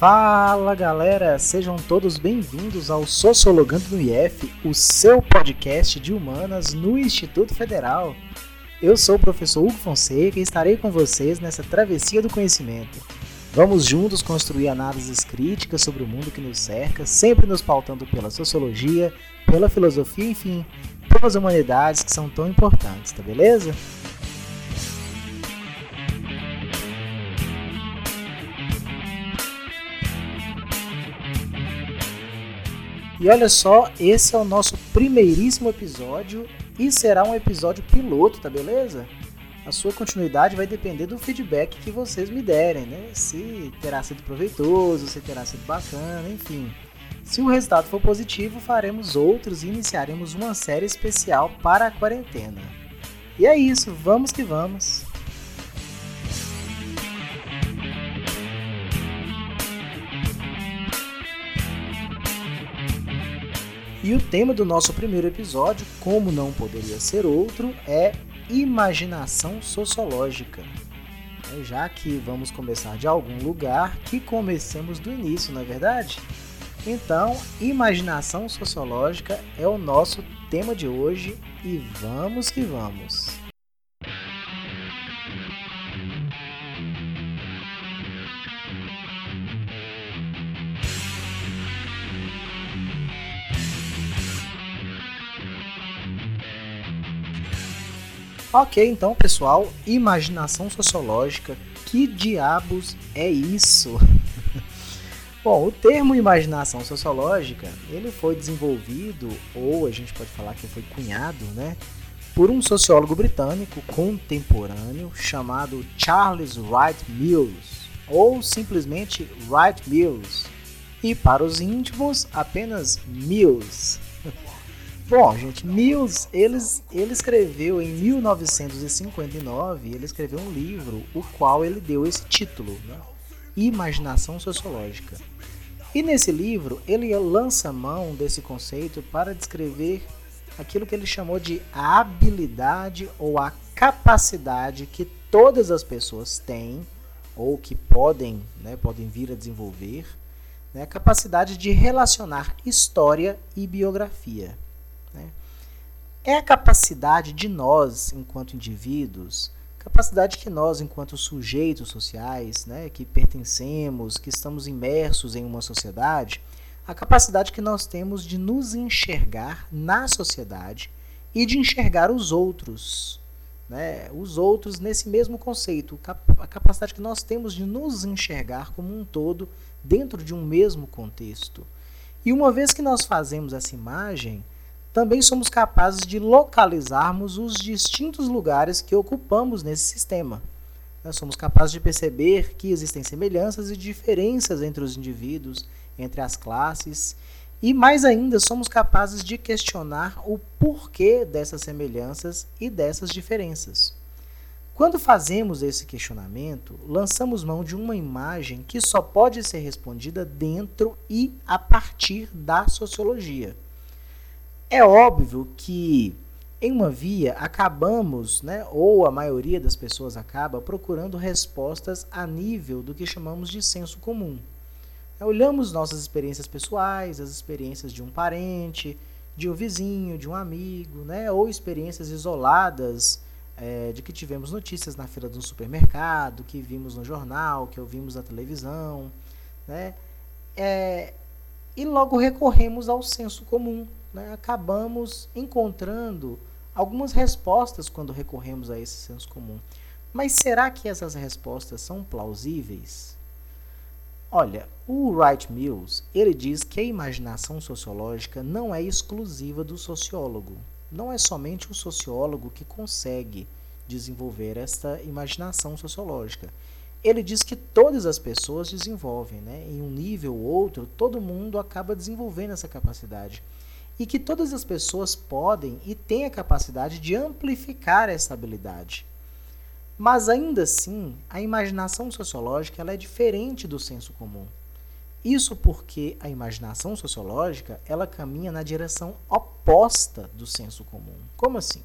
Fala galera, sejam todos bem-vindos ao Sociologando no IF, o seu podcast de humanas no Instituto Federal. Eu sou o professor Hugo Fonseca e estarei com vocês nessa travessia do conhecimento. Vamos juntos construir análises críticas sobre o mundo que nos cerca, sempre nos pautando pela sociologia, pela filosofia, enfim, pelas humanidades que são tão importantes, tá beleza? E olha só, esse é o nosso primeiríssimo episódio e será um episódio piloto, tá beleza? A sua continuidade vai depender do feedback que vocês me derem, né? Se terá sido proveitoso, se terá sido bacana, enfim. Se o resultado for positivo, faremos outros e iniciaremos uma série especial para a quarentena. E é isso, vamos que vamos! E o tema do nosso primeiro episódio, como não poderia ser outro, é imaginação sociológica. É, já que vamos começar de algum lugar, que comecemos do início, não é verdade? Então, imaginação sociológica é o nosso tema de hoje e vamos que vamos! Ok, então pessoal, imaginação sociológica, que diabos é isso? Bom, o termo imaginação sociológica, ele foi desenvolvido, ou a gente pode falar que foi cunhado, né, por um sociólogo britânico contemporâneo chamado Charles Wright Mills, ou simplesmente Wright Mills, e para os íntimos apenas Mills. Bom, gente, Mills, eles, ele escreveu em 1959, ele escreveu um livro, o qual ele deu esse título, né? Imaginação Sociológica. E nesse livro, ele lança mão desse conceito para descrever aquilo que ele chamou de a habilidade ou a capacidade que todas as pessoas têm, ou que podem, né, podem vir a desenvolver, né, a capacidade de relacionar história e biografia. Né? É a capacidade de nós, enquanto indivíduos, capacidade que nós, enquanto sujeitos sociais, né, que pertencemos, que estamos imersos em uma sociedade, a capacidade que nós temos de nos enxergar na sociedade e de enxergar os outros, né, os outros nesse mesmo conceito, a capacidade que nós temos de nos enxergar como um todo dentro de um mesmo contexto. E uma vez que nós fazemos essa imagem, também somos capazes de localizarmos os distintos lugares que ocupamos nesse sistema. Nós somos capazes de perceber que existem semelhanças e diferenças entre os indivíduos, entre as classes, e mais ainda, somos capazes de questionar o porquê dessas semelhanças e dessas diferenças. Quando fazemos esse questionamento, lançamos mão de uma imagem que só pode ser respondida dentro e a partir da sociologia. É óbvio que em uma via acabamos, né, ou a maioria das pessoas acaba procurando respostas a nível do que chamamos de senso comum. Olhamos nossas experiências pessoais, as experiências de um parente, de um vizinho, de um amigo, né, ou experiências isoladas é, de que tivemos notícias na fila do supermercado, que vimos no jornal, que ouvimos na televisão, né, é, e logo recorremos ao senso comum, né, acabamos encontrando algumas respostas quando recorremos a esse senso comum. Mas será que essas respostas são plausíveis? Olha, o Wright Mills, ele diz que a imaginação sociológica não é exclusiva do sociólogo. Não é somente o sociólogo que consegue desenvolver esta imaginação sociológica. Ele diz que todas as pessoas desenvolvem, né? em um nível ou outro, todo mundo acaba desenvolvendo essa capacidade e que todas as pessoas podem e têm a capacidade de amplificar essa habilidade. Mas ainda assim, a imaginação sociológica ela é diferente do senso comum. Isso porque a imaginação sociológica ela caminha na direção oposta do senso comum. Como assim?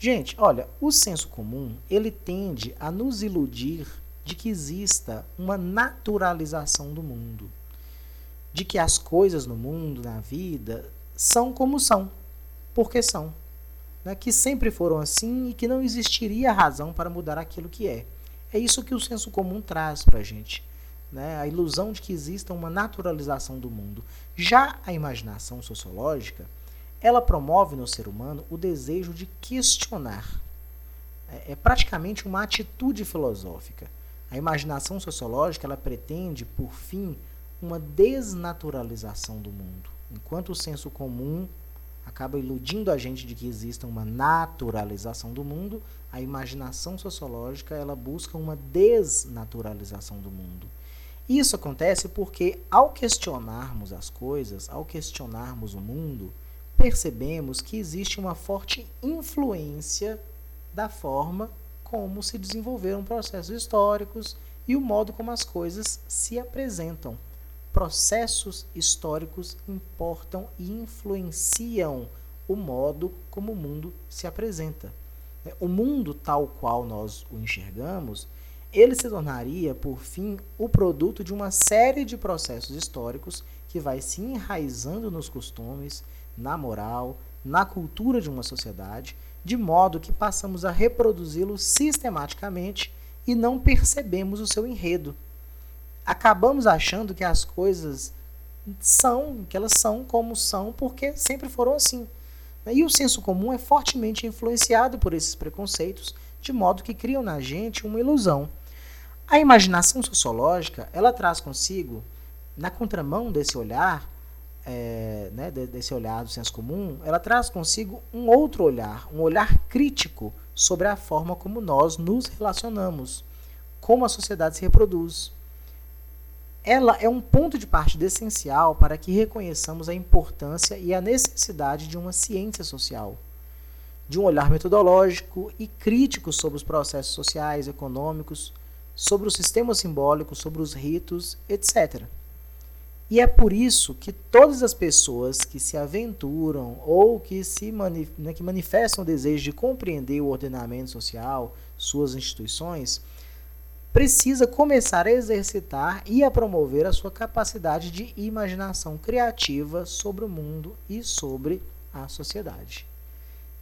Gente, olha, o senso comum ele tende a nos iludir de que exista uma naturalização do mundo, de que as coisas no mundo, na vida, são como são, porque são, né? que sempre foram assim e que não existiria razão para mudar aquilo que é. É isso que o senso comum traz para a gente. Né? A ilusão de que exista uma naturalização do mundo. Já a imaginação sociológica, ela promove no ser humano o desejo de questionar. É, é praticamente uma atitude filosófica. A imaginação sociológica ela pretende, por fim, uma desnaturalização do mundo. Enquanto o senso comum acaba iludindo a gente de que exista uma naturalização do mundo, a imaginação sociológica ela busca uma desnaturalização do mundo. Isso acontece porque ao questionarmos as coisas, ao questionarmos o mundo, percebemos que existe uma forte influência da forma como se desenvolveram processos históricos e o modo como as coisas se apresentam. Processos históricos importam e influenciam o modo como o mundo se apresenta. O mundo tal qual nós o enxergamos, ele se tornaria, por fim, o produto de uma série de processos históricos que vai se enraizando nos costumes, na moral, na cultura de uma sociedade, de modo que passamos a reproduzi-lo sistematicamente e não percebemos o seu enredo. Acabamos achando que as coisas são, que elas são como são, porque sempre foram assim. E o senso comum é fortemente influenciado por esses preconceitos, de modo que criam na gente uma ilusão. A imaginação sociológica, ela traz consigo, na contramão desse olhar, é, né, desse olhar do senso comum, ela traz consigo um outro olhar, um olhar crítico sobre a forma como nós nos relacionamos, como a sociedade se reproduz. Ela é um ponto de partida essencial para que reconheçamos a importância e a necessidade de uma ciência social, de um olhar metodológico e crítico sobre os processos sociais, econômicos, sobre o sistema simbólico, sobre os ritos, etc. E é por isso que todas as pessoas que se aventuram ou que, se manif né, que manifestam o desejo de compreender o ordenamento social, suas instituições, precisa começar a exercitar e a promover a sua capacidade de imaginação criativa sobre o mundo e sobre a sociedade.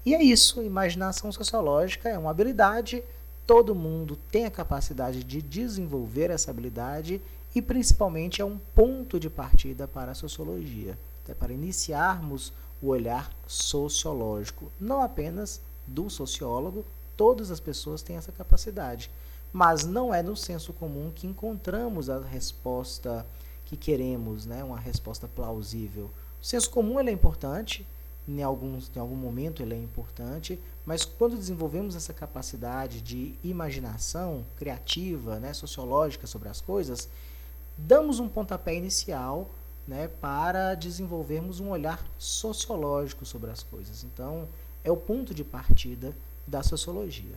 E é isso, imaginação sociológica é uma habilidade, todo mundo tem a capacidade de desenvolver essa habilidade e principalmente é um ponto de partida para a sociologia, até para iniciarmos o olhar sociológico, não apenas do sociólogo, todas as pessoas têm essa capacidade, mas não é no senso comum que encontramos a resposta que queremos, né, uma resposta plausível. O senso comum ele é importante, em, alguns, em algum momento ele é importante, mas quando desenvolvemos essa capacidade de imaginação criativa, né, sociológica sobre as coisas, damos um pontapé inicial né, para desenvolvermos um olhar sociológico sobre as coisas. Então, é o ponto de partida da sociologia.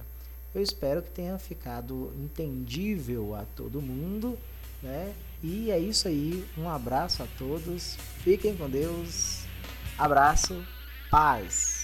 Eu espero que tenha ficado entendível a todo mundo. Né? E é isso aí. Um abraço a todos. Fiquem com Deus. Abraço. Paz.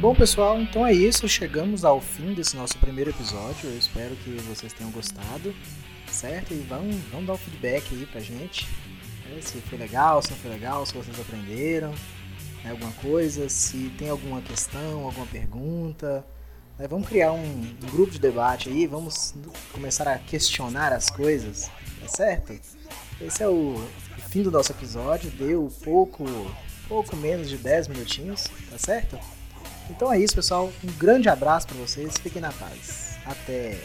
Bom, pessoal, então é isso. Chegamos ao fim desse nosso primeiro episódio. Eu espero que vocês tenham gostado, certo? E vão, vão dar o um feedback aí pra gente. Né? Se foi legal, se não foi legal, se vocês aprenderam né? alguma coisa, se tem alguma questão, alguma pergunta. Né? Vamos criar um, grupo de debate aí, vamos começar a questionar as coisas, tá certo? Esse é o, o fim do nosso episódio. Deu pouco, pouco menos de 10 minutinhos, tá certo? Então é isso, pessoal. Um grande abraço para vocês. Fiquem na paz. Até.